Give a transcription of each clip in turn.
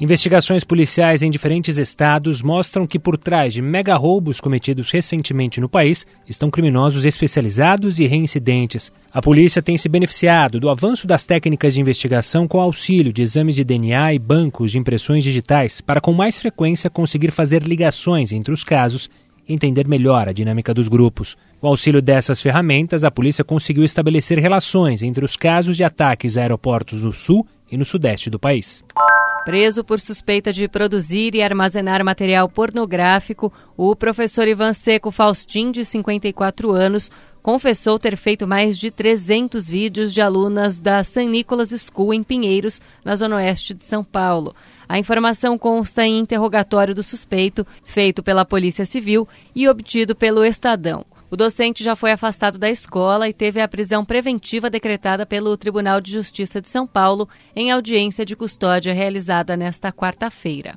Investigações policiais em diferentes estados mostram que por trás de mega roubos cometidos recentemente no país estão criminosos especializados e reincidentes. A polícia tem se beneficiado do avanço das técnicas de investigação com auxílio de exames de DNA e bancos de impressões digitais para com mais frequência conseguir fazer ligações entre os casos e entender melhor a dinâmica dos grupos. Com auxílio dessas ferramentas, a polícia conseguiu estabelecer relações entre os casos de ataques a aeroportos no sul e no sudeste do país. Preso por suspeita de produzir e armazenar material pornográfico, o professor Ivan Seco Faustin, de 54 anos, confessou ter feito mais de 300 vídeos de alunas da St. Nicholas School em Pinheiros, na zona oeste de São Paulo. A informação consta em interrogatório do suspeito, feito pela Polícia Civil e obtido pelo Estadão. O docente já foi afastado da escola e teve a prisão preventiva decretada pelo Tribunal de Justiça de São Paulo em audiência de custódia realizada nesta quarta-feira.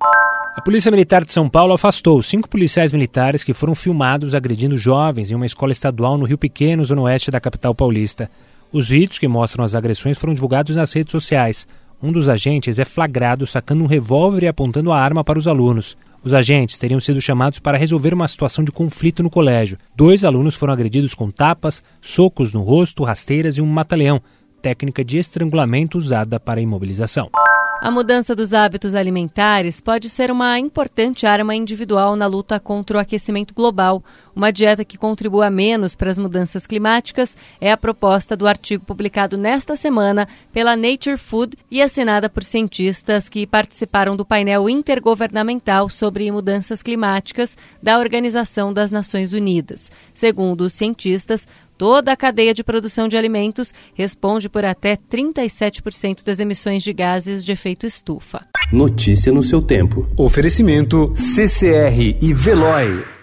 A Polícia Militar de São Paulo afastou cinco policiais militares que foram filmados agredindo jovens em uma escola estadual no Rio Pequeno, zona oeste da capital paulista. Os vídeos que mostram as agressões foram divulgados nas redes sociais. Um dos agentes é flagrado sacando um revólver e apontando a arma para os alunos. Os agentes teriam sido chamados para resolver uma situação de conflito no colégio. Dois alunos foram agredidos com tapas, socos no rosto, rasteiras e um mata-leão, técnica de estrangulamento usada para imobilização. A mudança dos hábitos alimentares pode ser uma importante arma individual na luta contra o aquecimento global. Uma dieta que contribua menos para as mudanças climáticas é a proposta do artigo publicado nesta semana pela Nature Food e assinada por cientistas que participaram do painel intergovernamental sobre mudanças climáticas da Organização das Nações Unidas. Segundo os cientistas, Toda a cadeia de produção de alimentos responde por até 37% das emissões de gases de efeito estufa. Notícia no seu tempo. Oferecimento CCR e Veloy.